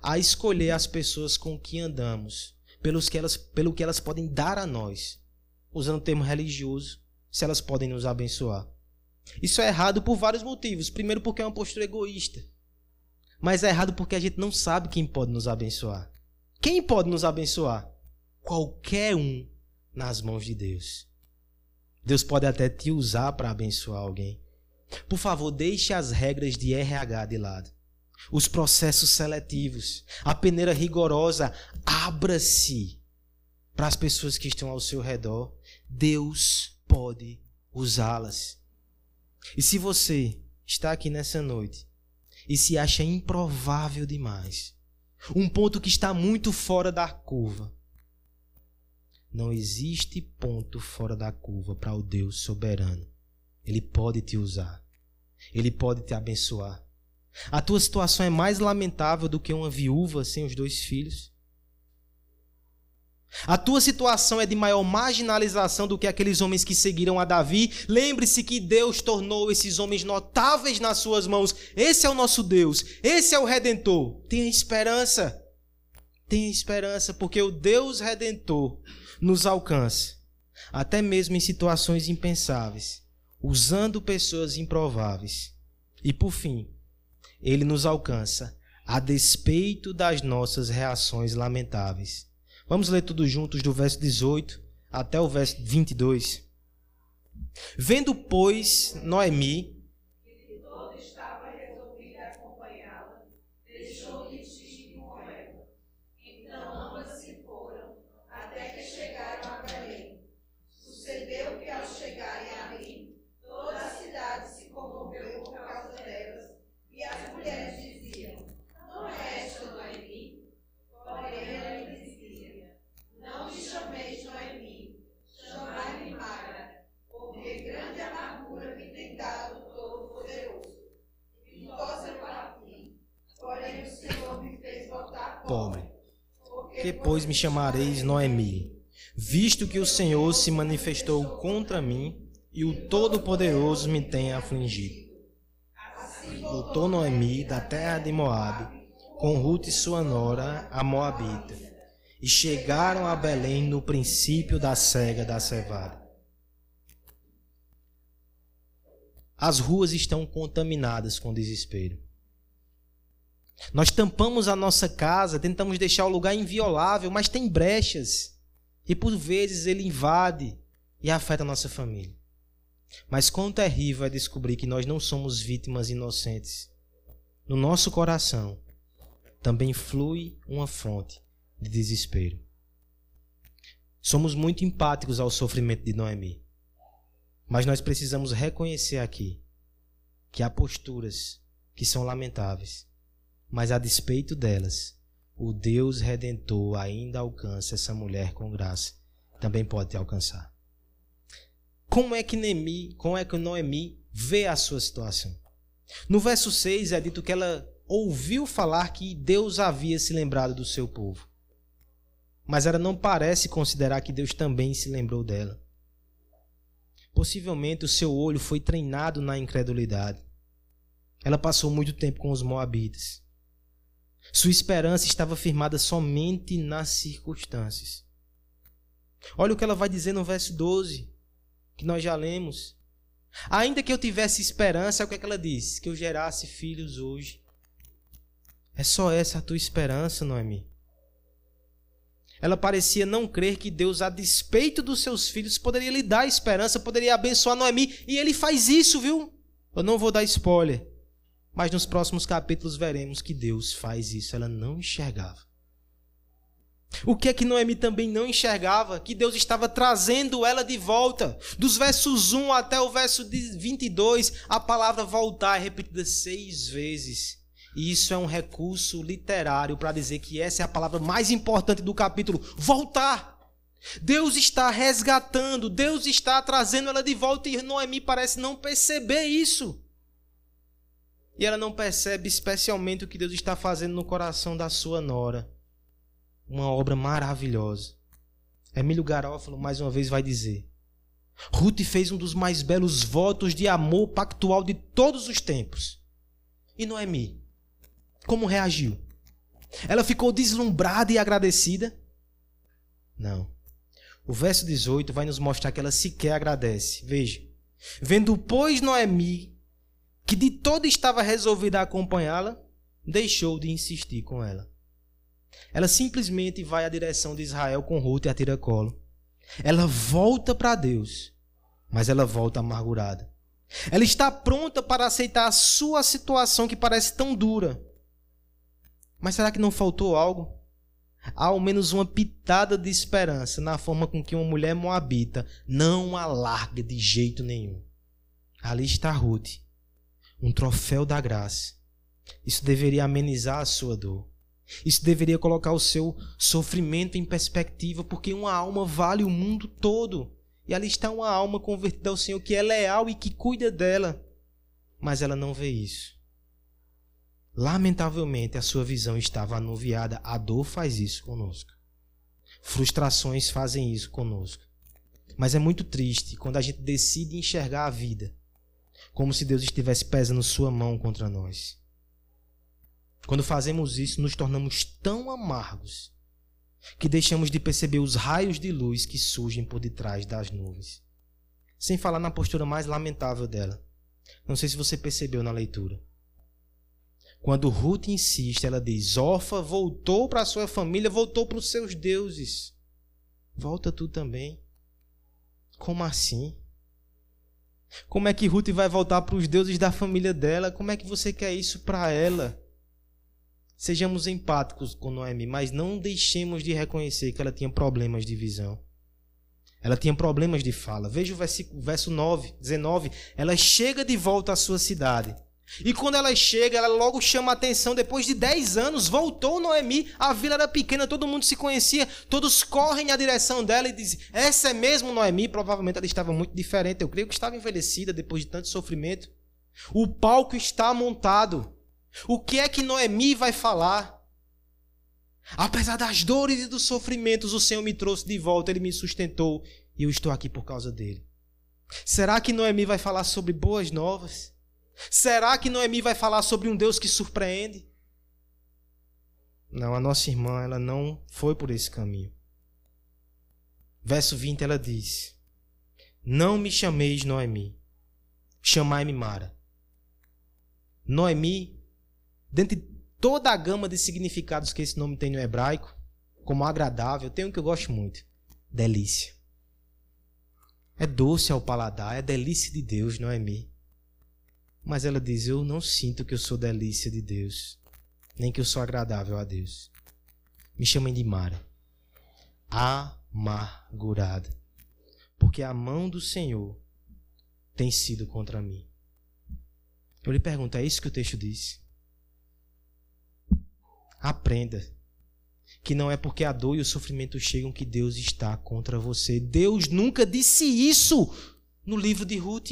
a escolher as pessoas com que andamos pelos que elas, pelo que elas podem dar a nós, usando o termo religioso, se elas podem nos abençoar. Isso é errado por vários motivos. Primeiro, porque é uma postura egoísta. Mas é errado porque a gente não sabe quem pode nos abençoar. Quem pode nos abençoar? Qualquer um nas mãos de Deus. Deus pode até te usar para abençoar alguém. Por favor, deixe as regras de RH de lado os processos seletivos, a peneira rigorosa, abra-se para as pessoas que estão ao seu redor. Deus pode usá-las. E se você está aqui nessa noite e se acha improvável demais, um ponto que está muito fora da curva, não existe ponto fora da curva para o Deus soberano. Ele pode te usar. Ele pode te abençoar. A tua situação é mais lamentável do que uma viúva sem os dois filhos. A tua situação é de maior marginalização do que aqueles homens que seguiram a Davi. Lembre-se que Deus tornou esses homens notáveis nas suas mãos. Esse é o nosso Deus, esse é o redentor. Tenha esperança. Tenha esperança, porque o Deus redentor nos alcança, até mesmo em situações impensáveis, usando pessoas improváveis. E por fim, ele nos alcança a despeito das nossas reações lamentáveis. Vamos ler tudo juntos do verso 18 até o verso 22. Vendo, pois, Noemi Depois me chamareis Noemi, visto que o Senhor se manifestou contra mim e o Todo-Poderoso me tem afligido. Voltou Noemi da terra de Moabe, com Ruth e sua nora, a Moabita, e chegaram a Belém no princípio da cega da cevada. As ruas estão contaminadas com desespero. Nós tampamos a nossa casa, tentamos deixar o lugar inviolável, mas tem brechas. E por vezes ele invade e afeta a nossa família. Mas quão terrível é descobrir que nós não somos vítimas inocentes. No nosso coração também flui uma fonte de desespero. Somos muito empáticos ao sofrimento de Noemi. Mas nós precisamos reconhecer aqui que há posturas que são lamentáveis mas a despeito delas, o Deus redentor ainda alcança essa mulher com graça. Também pode te alcançar. Como é que Neemi, como é que Noemi vê a sua situação? No verso 6 é dito que ela ouviu falar que Deus havia se lembrado do seu povo. Mas ela não parece considerar que Deus também se lembrou dela. Possivelmente o seu olho foi treinado na incredulidade. Ela passou muito tempo com os moabitas. Sua esperança estava firmada somente nas circunstâncias. Olha o que ela vai dizer no verso 12, que nós já lemos. Ainda que eu tivesse esperança, o que, é que ela diz? Que eu gerasse filhos hoje. É só essa a tua esperança, Noemi? Ela parecia não crer que Deus, a despeito dos seus filhos, poderia lhe dar esperança, poderia abençoar Noemi. E ele faz isso, viu? Eu não vou dar spoiler. Mas nos próximos capítulos veremos que Deus faz isso. Ela não enxergava. O que é que Noemi também não enxergava? Que Deus estava trazendo ela de volta. Dos versos 1 até o verso 22, a palavra voltar é repetida seis vezes. E isso é um recurso literário para dizer que essa é a palavra mais importante do capítulo: voltar. Deus está resgatando, Deus está trazendo ela de volta e Noemi parece não perceber isso. E ela não percebe especialmente o que Deus está fazendo no coração da sua nora. Uma obra maravilhosa. Emílio Garófalo mais uma vez vai dizer: Ruth fez um dos mais belos votos de amor pactual de todos os tempos. E Noemi? Como reagiu? Ela ficou deslumbrada e agradecida? Não. O verso 18 vai nos mostrar que ela sequer agradece. Veja. Vendo, pois, Noemi que de todo estava resolvida a acompanhá-la, deixou de insistir com ela. Ela simplesmente vai à direção de Israel com Ruth e a tiracolo. Ela volta para Deus, mas ela volta amargurada. Ela está pronta para aceitar a sua situação que parece tão dura. Mas será que não faltou algo? Há ao menos uma pitada de esperança na forma com que uma mulher moabita não alarga de jeito nenhum. Ali está Ruth, um troféu da graça. Isso deveria amenizar a sua dor. Isso deveria colocar o seu sofrimento em perspectiva, porque uma alma vale o mundo todo. E ali está uma alma convertida ao Senhor que é leal e que cuida dela. Mas ela não vê isso. Lamentavelmente, a sua visão estava anuviada. A dor faz isso conosco. Frustrações fazem isso conosco. Mas é muito triste quando a gente decide enxergar a vida como se Deus estivesse pesando sua mão contra nós. Quando fazemos isso, nos tornamos tão amargos que deixamos de perceber os raios de luz que surgem por detrás das nuvens. Sem falar na postura mais lamentável dela. Não sei se você percebeu na leitura. Quando Ruth insiste, ela diz: Orfa voltou para sua família, voltou para os seus deuses. Volta tu também. Como assim? Como é que Ruth vai voltar para os deuses da família dela? Como é que você quer isso para ela? Sejamos empáticos com Noemi, mas não deixemos de reconhecer que ela tinha problemas de visão. Ela tinha problemas de fala. Veja o verso 9, 19. Ela chega de volta à sua cidade. E quando ela chega, ela logo chama a atenção. Depois de 10 anos, voltou Noemi. A vila era pequena, todo mundo se conhecia. Todos correm na direção dela e dizem: Essa é mesmo Noemi? Provavelmente ela estava muito diferente. Eu creio que estava envelhecida depois de tanto sofrimento. O palco está montado. O que é que Noemi vai falar? Apesar das dores e dos sofrimentos, o Senhor me trouxe de volta, Ele me sustentou e eu estou aqui por causa dele. Será que Noemi vai falar sobre boas novas? Será que Noemi vai falar sobre um Deus que surpreende? Não, a nossa irmã, ela não foi por esse caminho. Verso 20 ela diz: Não me chameis Noemi, chamai-me Mara. Noemi, dentre toda a gama de significados que esse nome tem no hebraico, como agradável, tem um que eu gosto muito: delícia. É doce ao paladar, é delícia de Deus, Noemi. Mas ela diz: Eu não sinto que eu sou delícia de Deus, nem que eu sou agradável a Deus. Me chamem de Mara. Amargurada. Porque a mão do Senhor tem sido contra mim. Eu lhe pergunto: é isso que o texto diz? Aprenda que não é porque a dor e o sofrimento chegam que Deus está contra você. Deus nunca disse isso no livro de Ruth.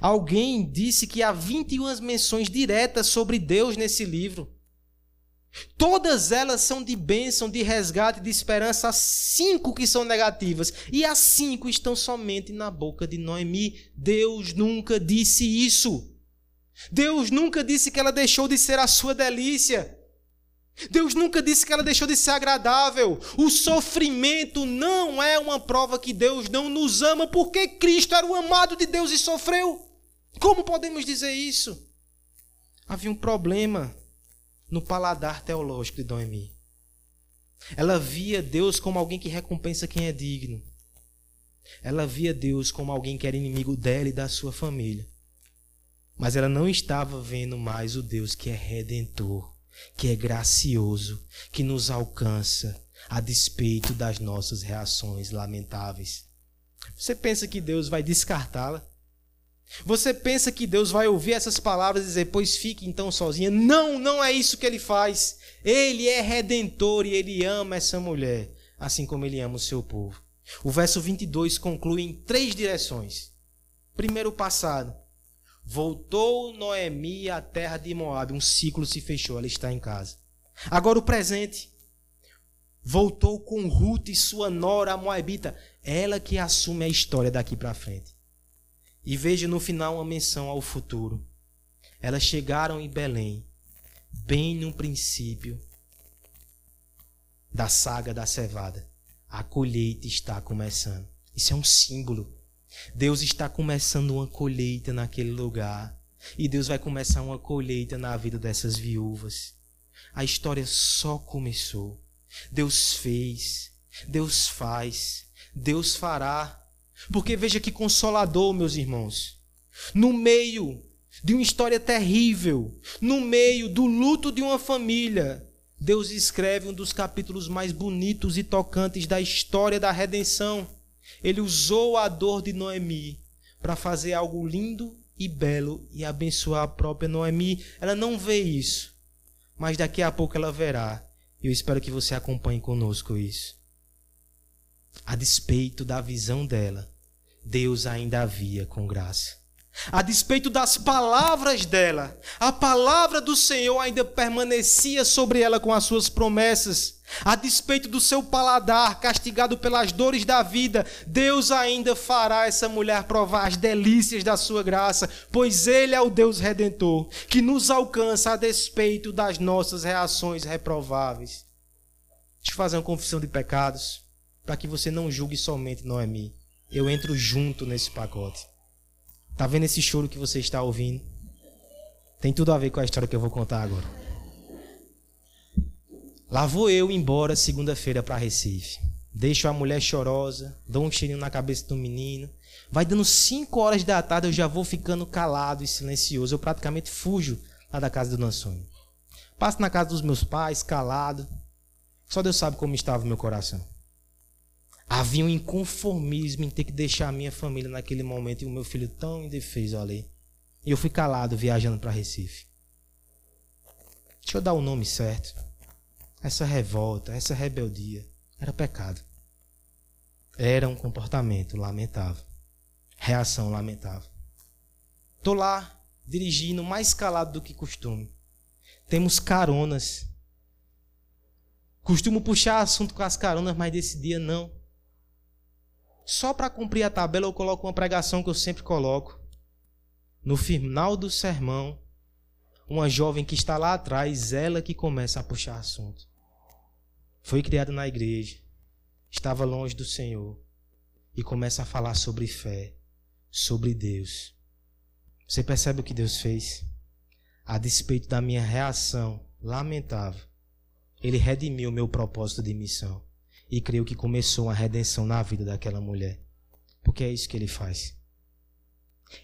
Alguém disse que há 21 menções diretas sobre Deus nesse livro. Todas elas são de bênção, de resgate, de esperança. As cinco que são negativas. E as cinco estão somente na boca de Noemi. Deus nunca disse isso. Deus nunca disse que ela deixou de ser a sua delícia. Deus nunca disse que ela deixou de ser agradável. O sofrimento não é uma prova que Deus não nos ama, porque Cristo era o amado de Deus e sofreu. Como podemos dizer isso? Havia um problema no paladar teológico de Noemi. Ela via Deus como alguém que recompensa quem é digno. Ela via Deus como alguém que era inimigo dela e da sua família. Mas ela não estava vendo mais o Deus que é redentor que é gracioso, que nos alcança a despeito das nossas reações lamentáveis. Você pensa que Deus vai descartá-la? Você pensa que Deus vai ouvir essas palavras e dizer, pois fique então sozinha? Não, não é isso que ele faz. Ele é redentor e ele ama essa mulher, assim como ele ama o seu povo. O verso 22 conclui em três direções. Primeiro, o passado. Voltou Noemi à terra de Moab. Um ciclo se fechou, ela está em casa. Agora o presente. Voltou com Ruth e sua nora, a Moabita. Ela que assume a história daqui para frente. E veja no final uma menção ao futuro. Elas chegaram em Belém, bem no princípio da saga da cevada. A colheita está começando. Isso é um símbolo Deus está começando uma colheita naquele lugar. E Deus vai começar uma colheita na vida dessas viúvas. A história só começou. Deus fez, Deus faz, Deus fará. Porque veja que consolador, meus irmãos. No meio de uma história terrível, no meio do luto de uma família, Deus escreve um dos capítulos mais bonitos e tocantes da história da redenção. Ele usou a dor de Noemi para fazer algo lindo e belo e abençoar a própria Noemi. Ela não vê isso, mas daqui a pouco ela verá. E eu espero que você acompanhe conosco isso. A despeito da visão dela, Deus ainda havia com graça. A despeito das palavras dela, a palavra do Senhor ainda permanecia sobre ela com as suas promessas. A despeito do seu paladar castigado pelas dores da vida, Deus ainda fará essa mulher provar as delícias da sua graça, pois Ele é o Deus redentor que nos alcança a despeito das nossas reações reprováveis. Deixa eu fazer uma confissão de pecados, para que você não julgue somente Noemi. Eu entro junto nesse pacote. Tá vendo esse choro que você está ouvindo? Tem tudo a ver com a história que eu vou contar agora. Lá vou eu embora segunda-feira para Recife. Deixo a mulher chorosa, dou um cheirinho na cabeça do menino. Vai dando 5 horas da tarde, eu já vou ficando calado e silencioso. Eu praticamente fujo lá da casa do Nansonho. Passo na casa dos meus pais, calado. Só Deus sabe como estava o meu coração. Havia um inconformismo em ter que deixar a minha família naquele momento e o meu filho tão indefeso ali. E eu fui calado viajando para Recife. Deixa eu dar o nome certo. Essa revolta, essa rebeldia era pecado. Era um comportamento lamentável. Reação lamentável. Tô lá, dirigindo mais calado do que costume. Temos caronas. Costumo puxar assunto com as caronas, mas desse dia não. Só para cumprir a tabela eu coloco uma pregação que eu sempre coloco. No final do sermão, uma jovem que está lá atrás, ela que começa a puxar assunto. Foi criado na igreja, estava longe do Senhor e começa a falar sobre fé, sobre Deus. Você percebe o que Deus fez? A despeito da minha reação lamentável, Ele redimiu o meu propósito de missão e creio que começou uma redenção na vida daquela mulher. Porque é isso que Ele faz.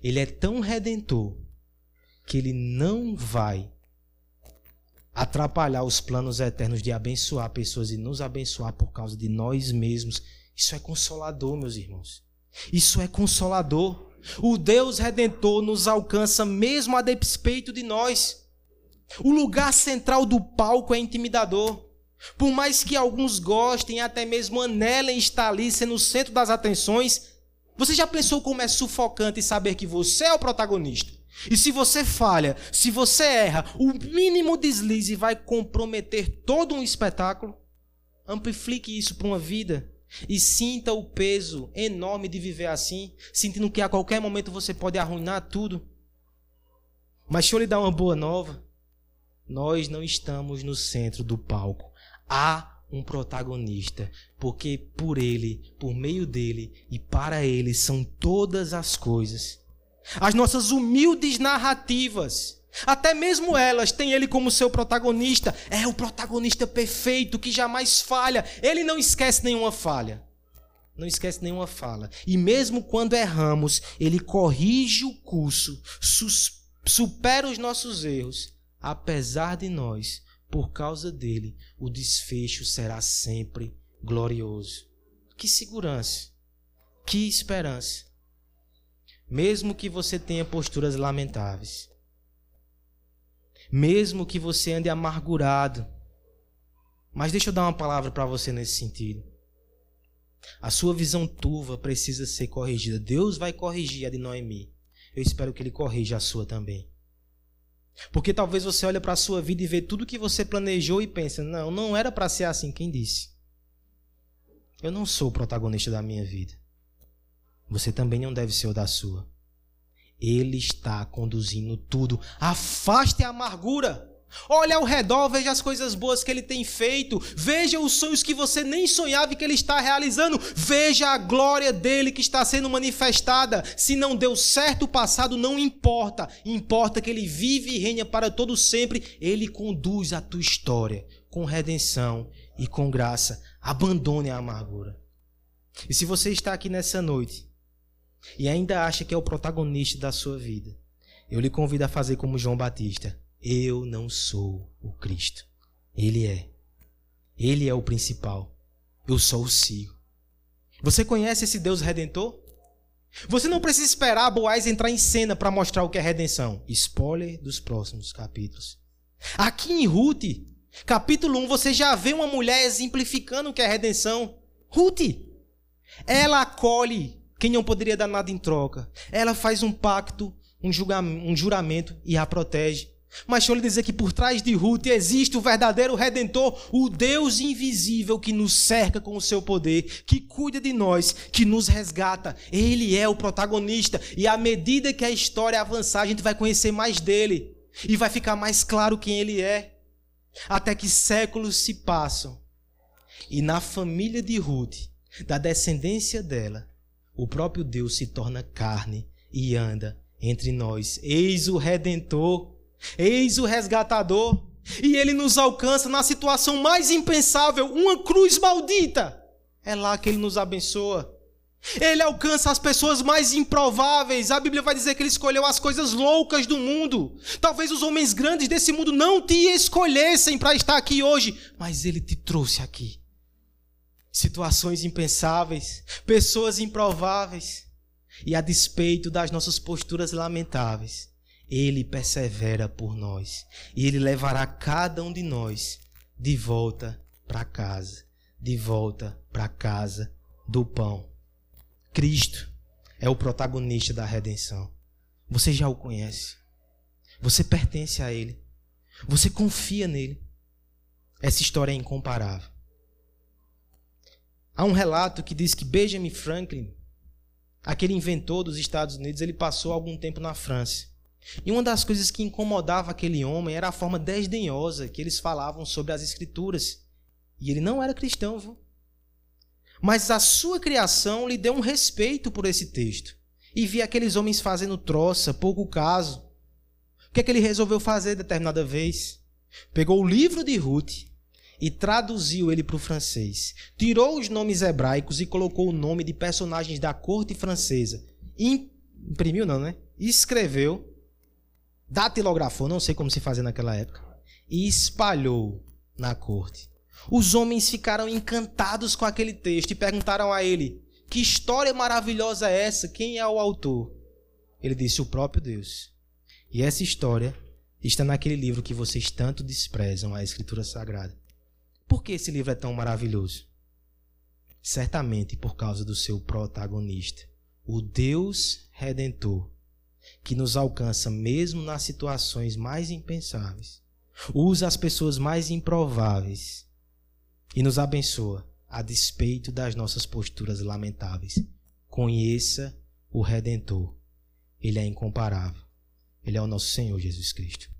Ele é tão redentor que Ele não vai atrapalhar os planos eternos de abençoar pessoas e nos abençoar por causa de nós mesmos. Isso é consolador, meus irmãos. Isso é consolador. O Deus redentor nos alcança mesmo a despeito de nós. O lugar central do palco é intimidador. Por mais que alguns gostem, até mesmo anelem estar ali sendo o centro das atenções, você já pensou como é sufocante saber que você é o protagonista? E se você falha, se você erra, o mínimo deslize vai comprometer todo um espetáculo. Amplifique isso para uma vida e sinta o peso enorme de viver assim, sentindo que a qualquer momento você pode arruinar tudo. Mas deixa eu lhe dar uma boa nova. Nós não estamos no centro do palco. Há um protagonista, porque por ele, por meio dele e para ele são todas as coisas. As nossas humildes narrativas, até mesmo elas têm ele como seu protagonista. É o protagonista perfeito que jamais falha. Ele não esquece nenhuma falha. Não esquece nenhuma fala. E mesmo quando erramos, ele corrige o curso, supera os nossos erros. Apesar de nós, por causa dele, o desfecho será sempre glorioso. Que segurança, que esperança mesmo que você tenha posturas lamentáveis, mesmo que você ande amargurado. Mas deixa eu dar uma palavra para você nesse sentido. A sua visão turva precisa ser corrigida. Deus vai corrigir a de Noemi. Eu espero que ele corrija a sua também. Porque talvez você olhe para a sua vida e vê tudo que você planejou e pensa: não, não era para ser assim. Quem disse? Eu não sou o protagonista da minha vida você também não deve ser o da sua. Ele está conduzindo tudo. Afaste a amargura. Olhe ao redor, veja as coisas boas que ele tem feito. Veja os sonhos que você nem sonhava que ele está realizando. Veja a glória dele que está sendo manifestada. Se não deu certo o passado, não importa. Importa que ele vive e reina para todo sempre. Ele conduz a tua história com redenção e com graça. Abandone a amargura. E se você está aqui nessa noite e ainda acha que é o protagonista da sua vida, eu lhe convido a fazer como João Batista. Eu não sou o Cristo. Ele é. Ele é o principal. Eu só o sigo. Você conhece esse Deus redentor? Você não precisa esperar Boaz entrar em cena para mostrar o que é redenção. Spoiler dos próximos capítulos. Aqui em Ruth, capítulo 1, você já vê uma mulher exemplificando o que é redenção. Ruth. Ela acolhe quem não poderia dar nada em troca. Ela faz um pacto, um, um juramento e a protege. Mas deixa eu lhe dizer que por trás de Ruth existe o verdadeiro redentor, o Deus invisível que nos cerca com o seu poder, que cuida de nós, que nos resgata. Ele é o protagonista e à medida que a história avançar, a gente vai conhecer mais dele e vai ficar mais claro quem ele é. Até que séculos se passam E na família de Ruth, da descendência dela, o próprio Deus se torna carne e anda entre nós. Eis o redentor, eis o resgatador, e ele nos alcança na situação mais impensável, uma cruz maldita. É lá que ele nos abençoa. Ele alcança as pessoas mais improváveis. A Bíblia vai dizer que ele escolheu as coisas loucas do mundo. Talvez os homens grandes desse mundo não te escolhessem para estar aqui hoje, mas ele te trouxe aqui. Situações impensáveis, pessoas improváveis. E a despeito das nossas posturas lamentáveis, ele persevera por nós. E ele levará cada um de nós de volta para casa, de volta para casa do pão. Cristo é o protagonista da redenção. Você já o conhece. Você pertence a Ele. Você confia nele. Essa história é incomparável. Há um relato que diz que Benjamin Franklin, aquele inventor dos Estados Unidos, ele passou algum tempo na França. E uma das coisas que incomodava aquele homem era a forma desdenhosa que eles falavam sobre as Escrituras. E ele não era cristão, viu? Mas a sua criação lhe deu um respeito por esse texto. E via aqueles homens fazendo troça, pouco caso. O que é que ele resolveu fazer determinada vez? Pegou o livro de Ruth e traduziu ele para o francês. Tirou os nomes hebraicos e colocou o nome de personagens da corte francesa. Imprimiu, não, né? Escreveu, datilografou, não sei como se fazia naquela época, e espalhou na corte. Os homens ficaram encantados com aquele texto e perguntaram a ele: Que história maravilhosa é essa? Quem é o autor? Ele disse: O próprio Deus. E essa história está naquele livro que vocês tanto desprezam, a Escritura Sagrada. Por que esse livro é tão maravilhoso? Certamente por causa do seu protagonista, o Deus Redentor, que nos alcança mesmo nas situações mais impensáveis, usa as pessoas mais improváveis e nos abençoa a despeito das nossas posturas lamentáveis. Conheça o Redentor. Ele é incomparável. Ele é o nosso Senhor Jesus Cristo.